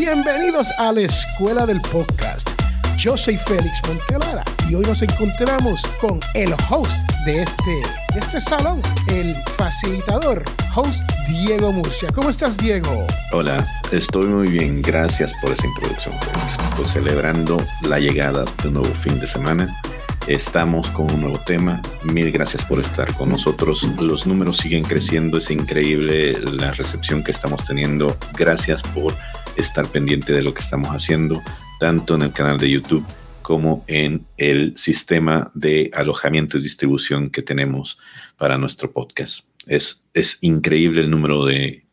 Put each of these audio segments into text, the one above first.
Bienvenidos a la Escuela del Podcast. Yo soy Félix Montelara y hoy nos encontramos con el host de este, este salón, el facilitador, host Diego Murcia. ¿Cómo estás, Diego? Hola, estoy muy bien. Gracias por esa introducción, Félix. Pues celebrando la llegada de un nuevo fin de semana Estamos con un nuevo tema. Mil gracias por estar con nosotros. Los números siguen creciendo. Es increíble la recepción que estamos teniendo. Gracias por estar pendiente de lo que estamos haciendo, tanto en el canal de YouTube como en el sistema de alojamiento y distribución que tenemos para nuestro podcast. Es, es increíble el número de,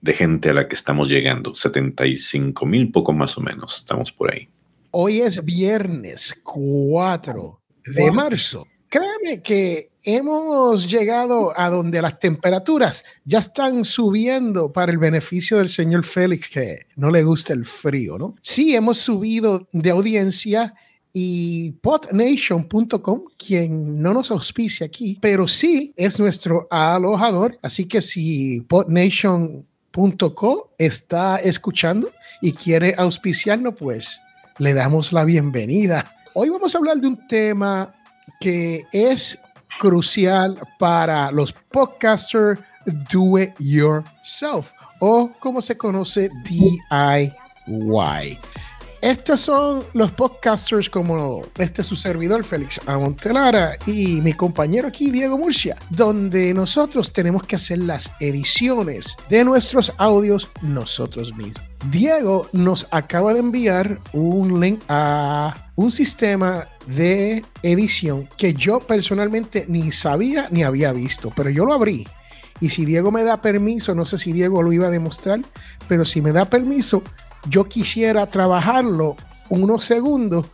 de gente a la que estamos llegando. 75 mil, poco más o menos. Estamos por ahí. Hoy es viernes 4 de marzo. Créame que hemos llegado a donde las temperaturas ya están subiendo para el beneficio del señor Félix, que no le gusta el frío, ¿no? Sí, hemos subido de audiencia y potnation.com, quien no nos auspicia aquí, pero sí es nuestro alojador. Así que si potnation.com está escuchando y quiere auspiciarnos, pues le damos la bienvenida. Hoy vamos a hablar de un tema que es crucial para los podcasters do it yourself o como se conoce DIY. Estos son los podcasters como este su servidor Félix Amontelara y mi compañero aquí Diego Murcia, donde nosotros tenemos que hacer las ediciones de nuestros audios nosotros mismos. Diego nos acaba de enviar un link a un sistema de edición que yo personalmente ni sabía ni había visto, pero yo lo abrí. Y si Diego me da permiso, no sé si Diego lo iba a demostrar, pero si me da permiso, yo quisiera trabajarlo unos segundos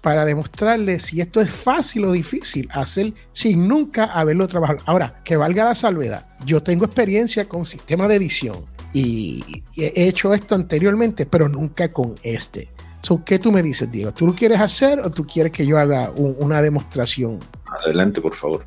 para demostrarle si esto es fácil o difícil hacer sin nunca haberlo trabajado. Ahora, que valga la salvedad, yo tengo experiencia con sistema de edición y he hecho esto anteriormente, pero nunca con este. So, ¿Qué tú me dices, Diego? ¿Tú lo quieres hacer o tú quieres que yo haga una demostración? Adelante, por favor.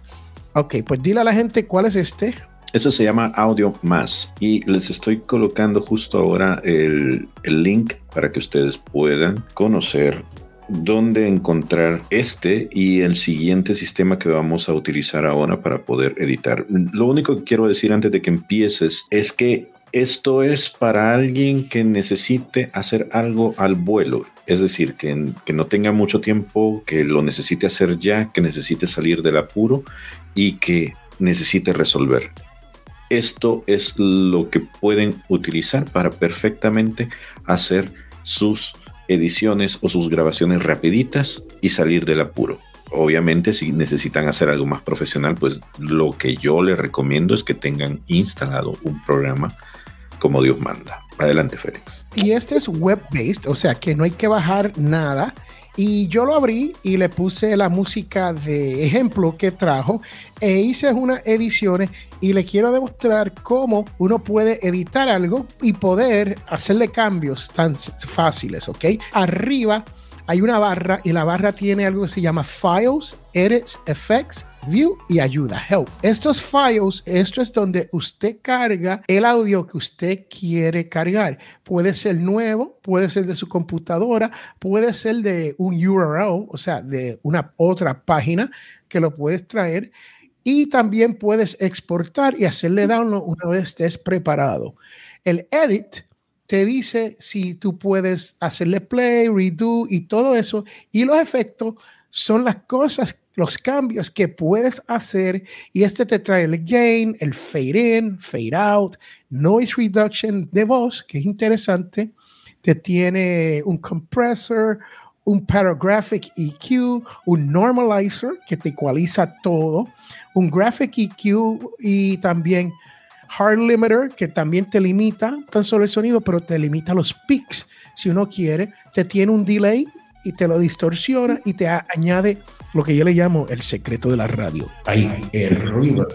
Ok, pues dile a la gente cuál es este. Eso se llama Audio Más y les estoy colocando justo ahora el, el link para que ustedes puedan conocer dónde encontrar este y el siguiente sistema que vamos a utilizar ahora para poder editar. Lo único que quiero decir antes de que empieces es que esto es para alguien que necesite hacer algo al vuelo, es decir, que, que, no tenga mucho tiempo, que lo necesite hacer ya, que necesite salir del apuro y que necesite resolver. Esto es lo que pueden utilizar para perfectamente hacer sus ediciones o sus grabaciones rapiditas y salir del apuro. Obviamente, si necesitan hacer algo más profesional, pues lo que yo les recomiendo es que tengan instalado un programa como Dios manda. Adelante, Félix. Y este es web-based, o sea que no hay que bajar nada y yo lo abrí y le puse la música de ejemplo que trajo e hice unas ediciones y le quiero demostrar cómo uno puede editar algo y poder hacerle cambios tan fáciles, ¿ok? Arriba hay una barra y la barra tiene algo que se llama Files, Edits, Effects, View y Ayuda, Help. Estos files, esto es donde usted carga el audio que usted quiere cargar. Puede ser nuevo, puede ser de su computadora, puede ser de un URL, o sea, de una otra página que lo puedes traer. Y también puedes exportar y hacerle download una vez estés preparado. El edit te dice si tú puedes hacerle play, redo y todo eso. Y los efectos son las cosas, los cambios que puedes hacer. Y este te trae el gain, el fade in, fade out, noise reduction de voz, que es interesante. Te tiene un compressor, un paragraphic EQ, un normalizer que te ecualiza todo, un graphic EQ y también hard limiter, que también te limita tan solo el sonido, pero te limita los peaks. Si uno quiere, te tiene un delay y te lo distorsiona y te añade lo que yo le llamo el secreto de la radio. Ahí, el ruido.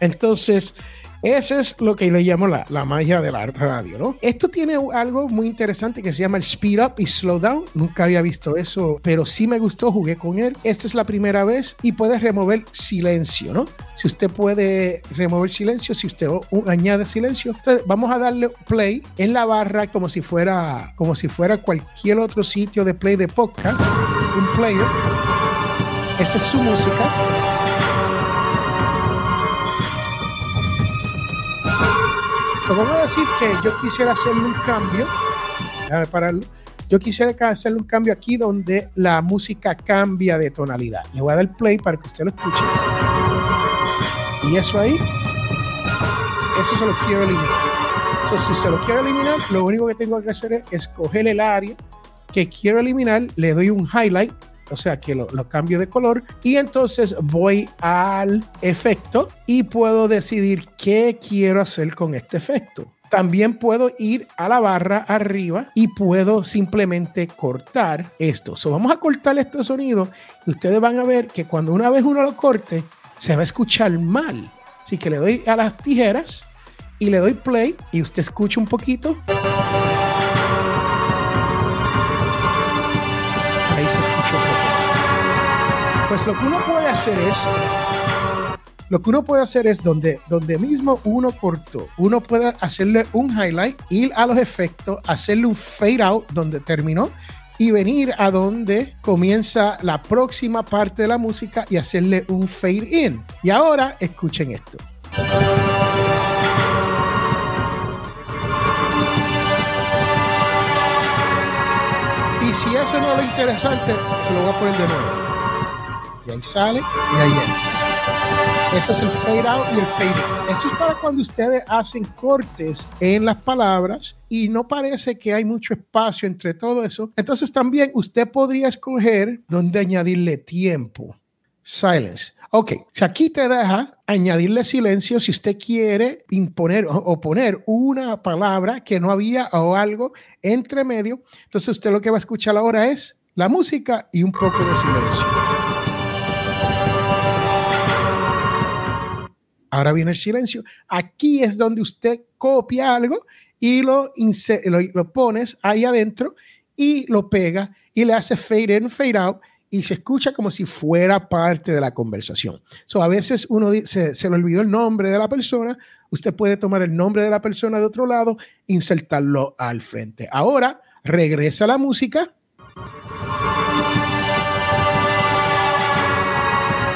Entonces, Eso es lo que le llamo la, la, magia de la radio, ¿no? Esto tiene algo muy interesante que se llama el speed up y slow down. Nunca había visto eso, pero sí me gustó, jugué con él. Esta es la primera vez y puedes remover silencio, ¿no? Si usted puede remover silencio, si usted añade silencio, entonces vamos a darle play en la barra como si fuera como si fuera cualquier otro sitio de play de podcast, un player. Esta es su música vamos a decir que yo quisiera hacerle un cambio. Déjame pararlo. Yo quisiera hacerle un cambio aquí donde la música cambia de tonalidad. Le voy a dar play para que usted lo escuche. Y eso ahí, eso se lo quiero eliminar. Entonces, si se lo quiero eliminar, lo único que tengo que hacer es escoger el área que quiero eliminar, le doy un highlight o sea que lo, cambio de color y entonces voy al efecto y puedo decidir qué quiero hacer con este efecto. También puedo ir a la barra arriba y puedo simplemente cortar esto. So, vamos a cortar este sonido y ustedes van a ver que cuando una vez uno lo corte, se va a escuchar mal. Así que le doy a las tijeras y le doy play y usted escucha un poquito. Pues lo que uno puede hacer es lo que uno puede hacer es donde, donde mismo uno cortó, uno puede hacerle un highlight, ir a los efectos, hacerle un fade out donde terminó y venir a donde comienza la próxima parte de la música y hacerle un fade in. Y ahora escuchen esto. Y si eso no es lo interesante, se lo voy a poner de nuevo y ahí sale y ahí entra. Ese es el fade out y el fade in. Esto es para cuando ustedes hacen cortes en las palabras y no parece que hay mucho espacio entre todo eso. Entonces también usted podría escoger dónde añadirle tiempo. Silence. Ok, si aquí te deja añadirle silencio si usted quiere imponer o poner una palabra que no había o algo entre medio, entonces usted lo que va a escuchar ahora es la música y un poco de silencio. Ahora viene el silencio. Aquí es donde usted copia algo y lo, lo, pones ahí adentro y lo pega y le hace fade in, fade out y se escucha como si fuera parte de la conversación. So, a veces uno se, se le olvidó el nombre de la persona, usted puede tomar el nombre de la persona de otro lado, insertarlo al frente. Ahora regresa la música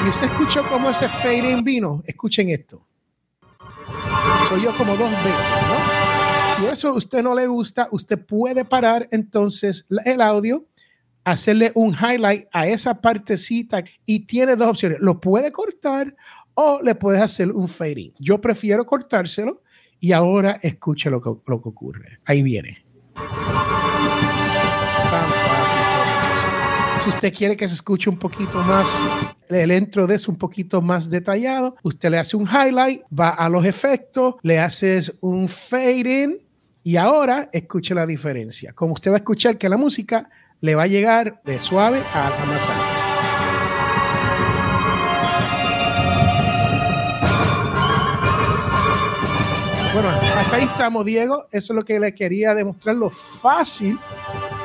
Y usted escuchó cómo ese fading vino. Escuchen esto. Soy yo como dos veces, ¿no? Si eso a usted no le gusta, usted puede parar entonces el audio, hacerle un highlight a esa partecita y tiene dos opciones. Lo puede cortar o le puedes hacer un fading. Yo prefiero cortárselo y ahora escuche lo que, lo que ocurre. Ahí viene. Si usted quiere que se escuche un poquito más, el intro de eso un poquito más detallado, usted le hace un highlight, va a los efectos, le haces un fade in y ahora escuche la diferencia. Como usted va a escuchar que la música le va a llegar de suave a más Bueno, hasta ahí estamos, Diego. Eso es lo que le quería demostrar, lo fácil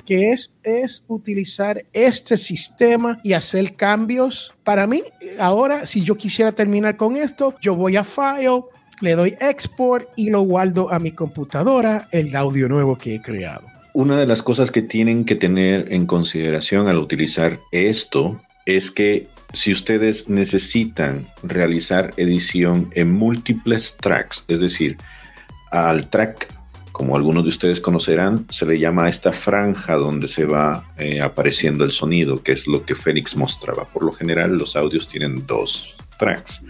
que es, es utilizar este sistema y hacer cambios. Para mí, ahora, si yo quisiera terminar con esto, yo voy a File, le doy Export y lo guardo a mi computadora, el audio nuevo que he creado. Una de las cosas que tienen que tener en consideración al utilizar esto es que si ustedes necesitan realizar edición en múltiples tracks, es decir, al track como algunos de ustedes conocerán, se le llama a esta franja donde se va eh, apareciendo el sonido, que es lo que Félix mostraba. Por lo general, los audios tienen dos tracks,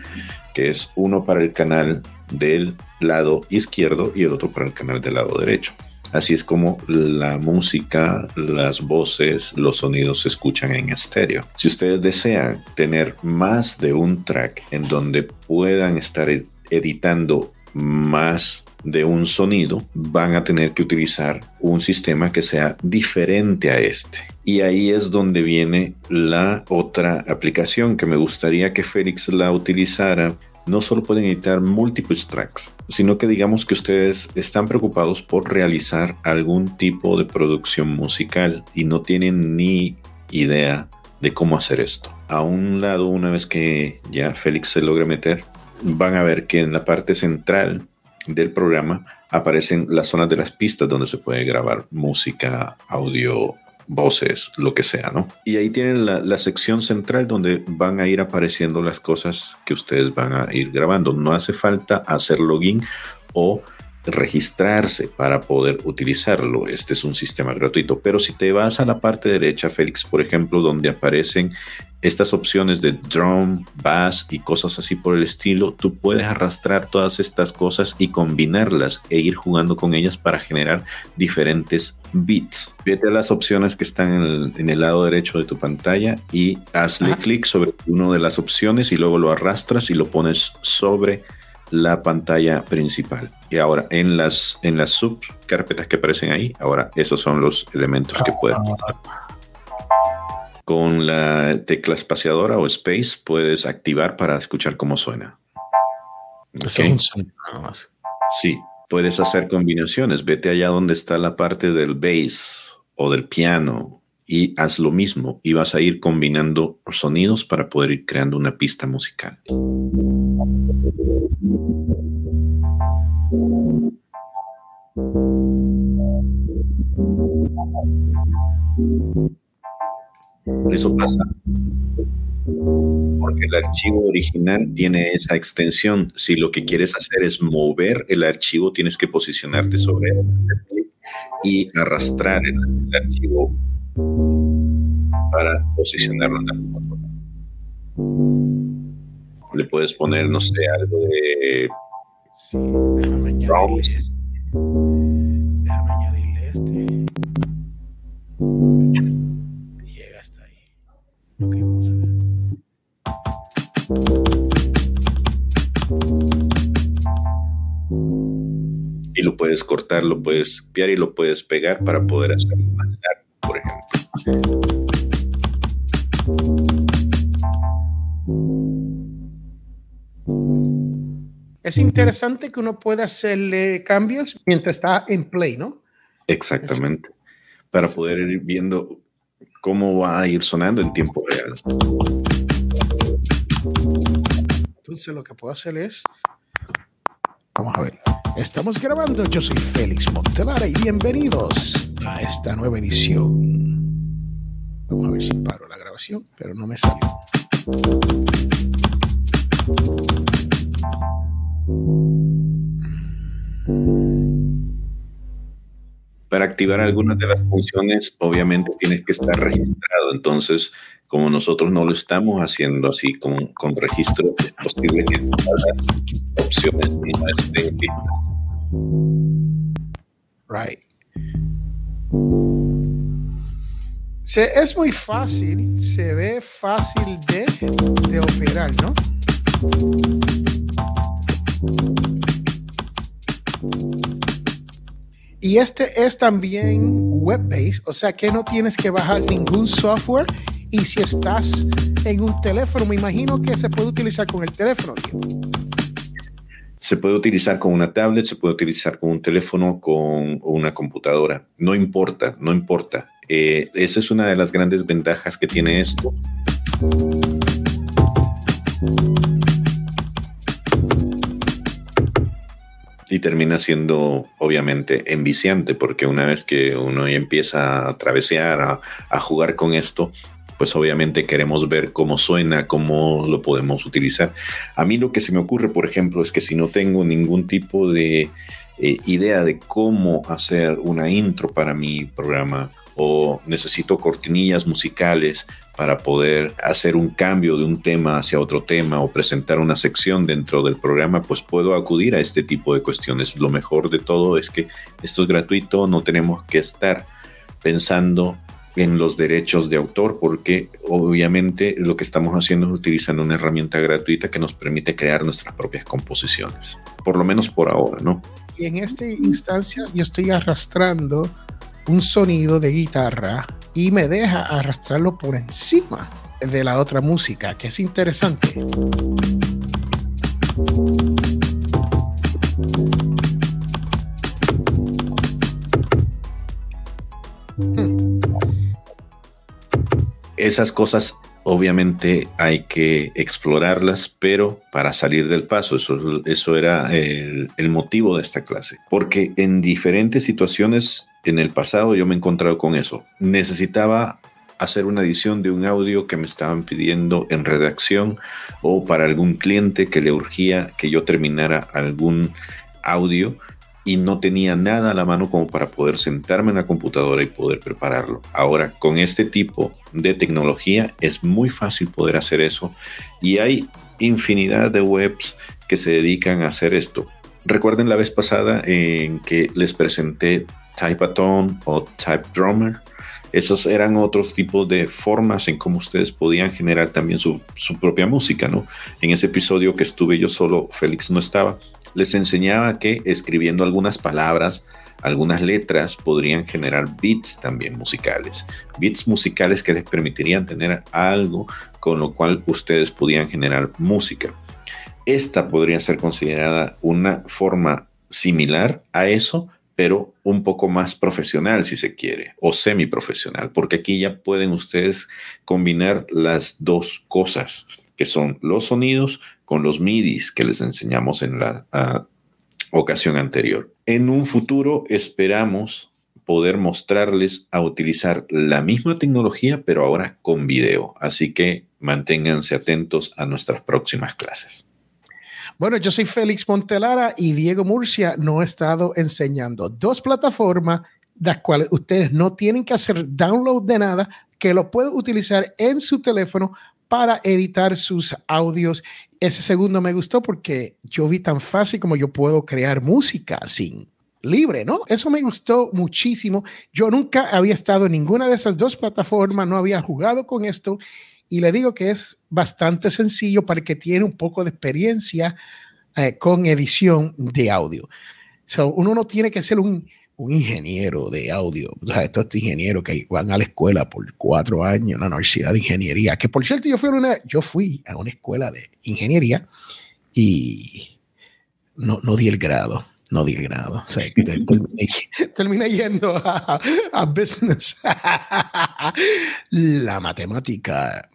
que es uno para el canal del lado izquierdo y el otro para el canal del lado derecho. Así es como la música, las voces, los sonidos se escuchan en estéreo. Si ustedes desean tener más de un track en donde puedan estar editando más de un sonido, van a tener que utilizar un sistema que sea diferente a este. Y ahí es donde viene la otra aplicación que me gustaría que Félix la utilizara no solo pueden editar múltiples tracks, sino que digamos que ustedes están preocupados por realizar algún tipo de producción musical y no tienen ni idea de cómo hacer esto. A un lado, una vez que ya Félix se logre meter, van a ver que en la parte central del programa aparecen las zonas de las pistas donde se puede grabar música, audio, voces, lo que sea, ¿no? Y ahí tienen la, sección central donde van a ir apareciendo las cosas que ustedes van a ir grabando. No hace falta hacer login o registrarse para poder utilizarlo. Este es un sistema gratuito. Pero si te vas a la parte derecha, Félix, por ejemplo, donde aparecen estas opciones de drum, bass y cosas así por el estilo, tú puedes arrastrar todas estas cosas y combinarlas e ir jugando con ellas para generar diferentes beats. Vete a las opciones que están en el, lado derecho de tu pantalla y hazle clic sobre una de las opciones y luego lo arrastras y lo pones sobre la pantalla principal. Y ahora en las, en las subcarpetas que aparecen ahí, ahora esos son los elementos que puedes Con la tecla espaciadora o space puedes activar para escuchar cómo suena. Sí, puedes hacer combinaciones. Vete allá donde está la parte del bass o del piano y haz lo mismo y vas a ir combinando sonidos para poder ir creando una pista musical. Eso pasa porque el archivo original tiene esa extensión. Si lo que quieres hacer es mover el archivo, tienes que posicionarte sobre él y arrastrar el, archivo para posicionarlo en la forma. Le puedes poner, no sé, algo de Sí, déjame añadirle este. Déjame añadirle este. Llega hasta ahí. Ok, vamos a ver. Y lo puedes cortar, lo puedes copiar y lo puedes pegar para poder hacerlo más largo, por ejemplo. Es interesante que uno pueda hacerle cambios mientras está en play, ¿no? Exactamente. Para poder ir viendo cómo va a ir sonando en tiempo real. Entonces lo que puedo hacer es, vamos a ver, estamos grabando, yo soy Félix Montelara y bienvenidos a esta nueva edición. Vamos a ver si paro la grabación, pero no me salió. Para activar algunas de las funciones, obviamente tienes que estar registrado. Entonces, como nosotros no lo estamos haciendo así con, con registro, es posible que las opciones no estén listas. Right. Se, es muy fácil, se ve fácil de, de operar, ¿no? Y este es también web-based, o sea que no tienes que bajar ningún software. Y si estás en un teléfono, me imagino que se puede utilizar con el teléfono. Se puede utilizar con una tablet, se puede utilizar con un teléfono, con una computadora. No importa, no importa. Eh, esa es una de las grandes ventajas que tiene esto y termina siendo obviamente enviciante porque una vez que uno empieza a travesear, a, jugar con esto, pues obviamente queremos ver cómo suena, cómo lo podemos utilizar. A mí lo que se me ocurre, por ejemplo, es que si no tengo ningún tipo de eh, idea de cómo hacer una intro para mi programa o necesito cortinillas musicales para poder hacer un cambio de un tema hacia otro tema o presentar una sección dentro del programa, pues puedo acudir a este tipo de cuestiones. Lo mejor de todo es que esto es gratuito, no tenemos que estar pensando en los derechos de autor, porque obviamente lo que estamos haciendo es utilizando una herramienta gratuita que nos permite crear nuestras propias composiciones, por lo menos por ahora, ¿no? Y en esta instancia yo estoy arrastrando un sonido de guitarra y me deja arrastrarlo por encima de la otra música, que es interesante. Esas cosas obviamente hay que explorarlas, pero para salir del paso, eso, eso era el, el, motivo de esta clase, porque en diferentes situaciones en el pasado yo me he encontrado con eso. Necesitaba hacer una edición de un audio que me estaban pidiendo en redacción o para algún cliente que le urgía que yo terminara algún audio y no tenía nada a la mano como para poder sentarme en la computadora y poder prepararlo. Ahora, con este tipo de tecnología es muy fácil poder hacer eso y hay infinidad de webs que se dedican a hacer esto. Recuerden la vez pasada en que les presenté Typeaton o Type Drummer esos eran otros tipos de formas en cómo ustedes podían generar también su, propia música, ¿no? En ese episodio que estuve yo solo, Félix no estaba, les enseñaba que escribiendo algunas palabras, algunas letras podrían generar beats también musicales, beats musicales que les permitirían tener algo con lo cual ustedes podían generar música. Esta podría ser considerada una forma similar a eso, pero un poco más profesional si se quiere, o semiprofesional, porque aquí ya pueden ustedes combinar las dos cosas, que son los sonidos con los MIDIs que les enseñamos en la ocasión anterior. En un futuro esperamos poder mostrarles a utilizar la misma tecnología, pero ahora con video. Así que manténganse atentos a nuestras próximas clases. Bueno, yo soy Félix Montelara y Diego Murcia no ha estado enseñando dos plataformas las cuales ustedes no tienen que hacer download de nada, que lo pueden utilizar en su teléfono para editar sus audios. Ese segundo me gustó porque yo vi tan fácil como yo puedo crear música sin libre, ¿no? Eso me gustó muchísimo. Yo nunca había estado en ninguna de esas dos plataformas, no había jugado con esto y le digo que es bastante sencillo para que tiene un poco de experiencia eh, con edición de audio. So, uno no tiene que ser un, un ingeniero de audio. O sea, estos ingenieros que van a la escuela por cuatro años en la Universidad de Ingeniería. Que por cierto, yo fui a una, yo fui a una escuela de ingeniería y no, no di el grado no di el grado. O sea, terminé, yendo a, a, business. la matemática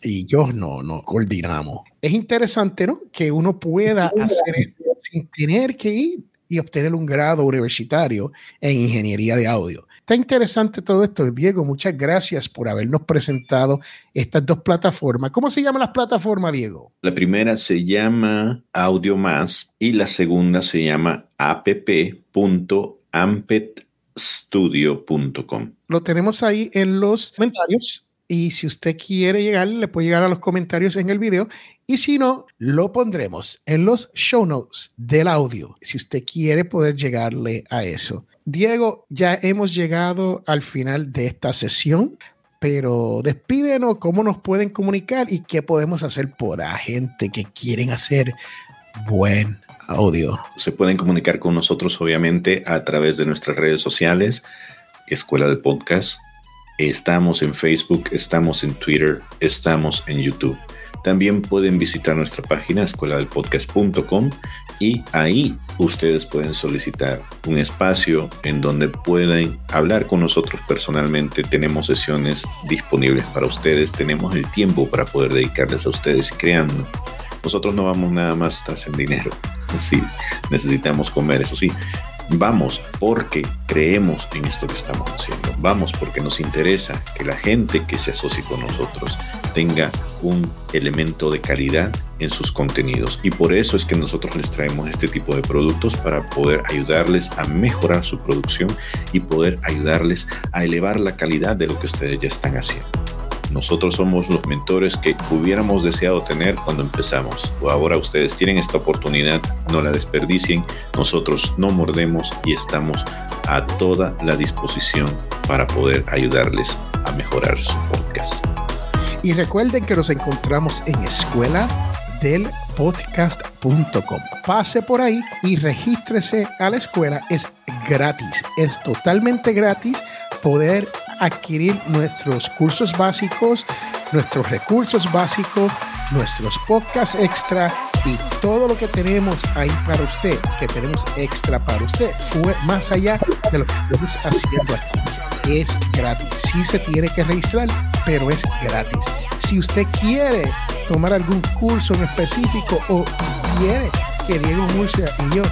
y yo no, no coordinamos. Es interesante, ¿no? Que uno pueda hacer esto sin tener que ir y obtener un grado universitario en ingeniería de audio. Está interesante todo esto. Diego, muchas gracias por habernos presentado estas dos plataformas. ¿Cómo se llaman las plataformas, Diego? La primera se llama Audio Más y la segunda se llama app.ampetstudio.com. Lo tenemos ahí en los comentarios y si usted quiere llegar, le puede llegar a los comentarios en el video. Y si no, lo pondremos en los show notes del audio, si usted quiere poder llegarle a eso. Diego, ya hemos llegado al final de esta sesión, pero despídenos cómo nos pueden comunicar y qué podemos hacer por la gente que quieren hacer buen audio. Se pueden comunicar con nosotros, obviamente, a través de nuestras redes sociales, Escuela del Podcast Estamos en Facebook, estamos en Twitter, estamos en YouTube. También pueden visitar nuestra página escueladelpodcast.com y ahí ustedes pueden solicitar un espacio en donde pueden hablar con nosotros personalmente. Tenemos sesiones disponibles para ustedes, tenemos el tiempo para poder dedicarles a ustedes creando. Nosotros no vamos nada más tras el dinero. Sí, necesitamos comer, eso sí, Vamos porque creemos en esto que estamos haciendo. Vamos porque nos interesa que la gente que se asocie con nosotros tenga un elemento de calidad en sus contenidos. Y por eso es que nosotros les traemos este tipo de productos para poder ayudarles a mejorar su producción y poder ayudarles a elevar la calidad de lo que ustedes ya están haciendo. Nosotros somos los mentores que hubiéramos deseado tener cuando empezamos. Ahora ustedes tienen esta oportunidad, no la desperdicien. Nosotros no mordemos y estamos a toda la disposición para poder ayudarles a mejorar su podcast. Y recuerden que nos encontramos en escuela del podcast.com. Pase por ahí y regístrese a la escuela. Es gratis, es totalmente gratis poder adquirir nuestros cursos básicos, nuestros recursos básicos, nuestros podcasts extra y todo lo que tenemos ahí para usted, que tenemos extra para usted, fue más allá de lo que estamos haciendo aquí. es gratis. Sí se tiene que registrar, pero es gratis. Si usted quiere tomar algún curso en específico o quiere que Diego Murcia y yo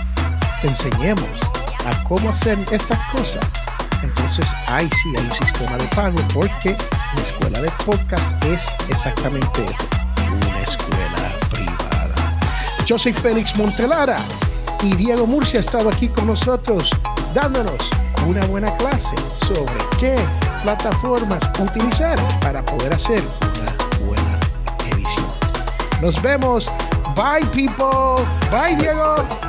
te enseñemos a cómo hacer estas cosas, entonces ahí sí hay un sistema de pago porque la escuela de podcast es exactamente eso, una escuela privada. Yo soy Félix Montelara y Diego Murcia ha estado aquí con nosotros dándonos una buena clase sobre qué plataformas utilizar para poder hacer una buena edición. Nos vemos. Bye people. Bye Diego.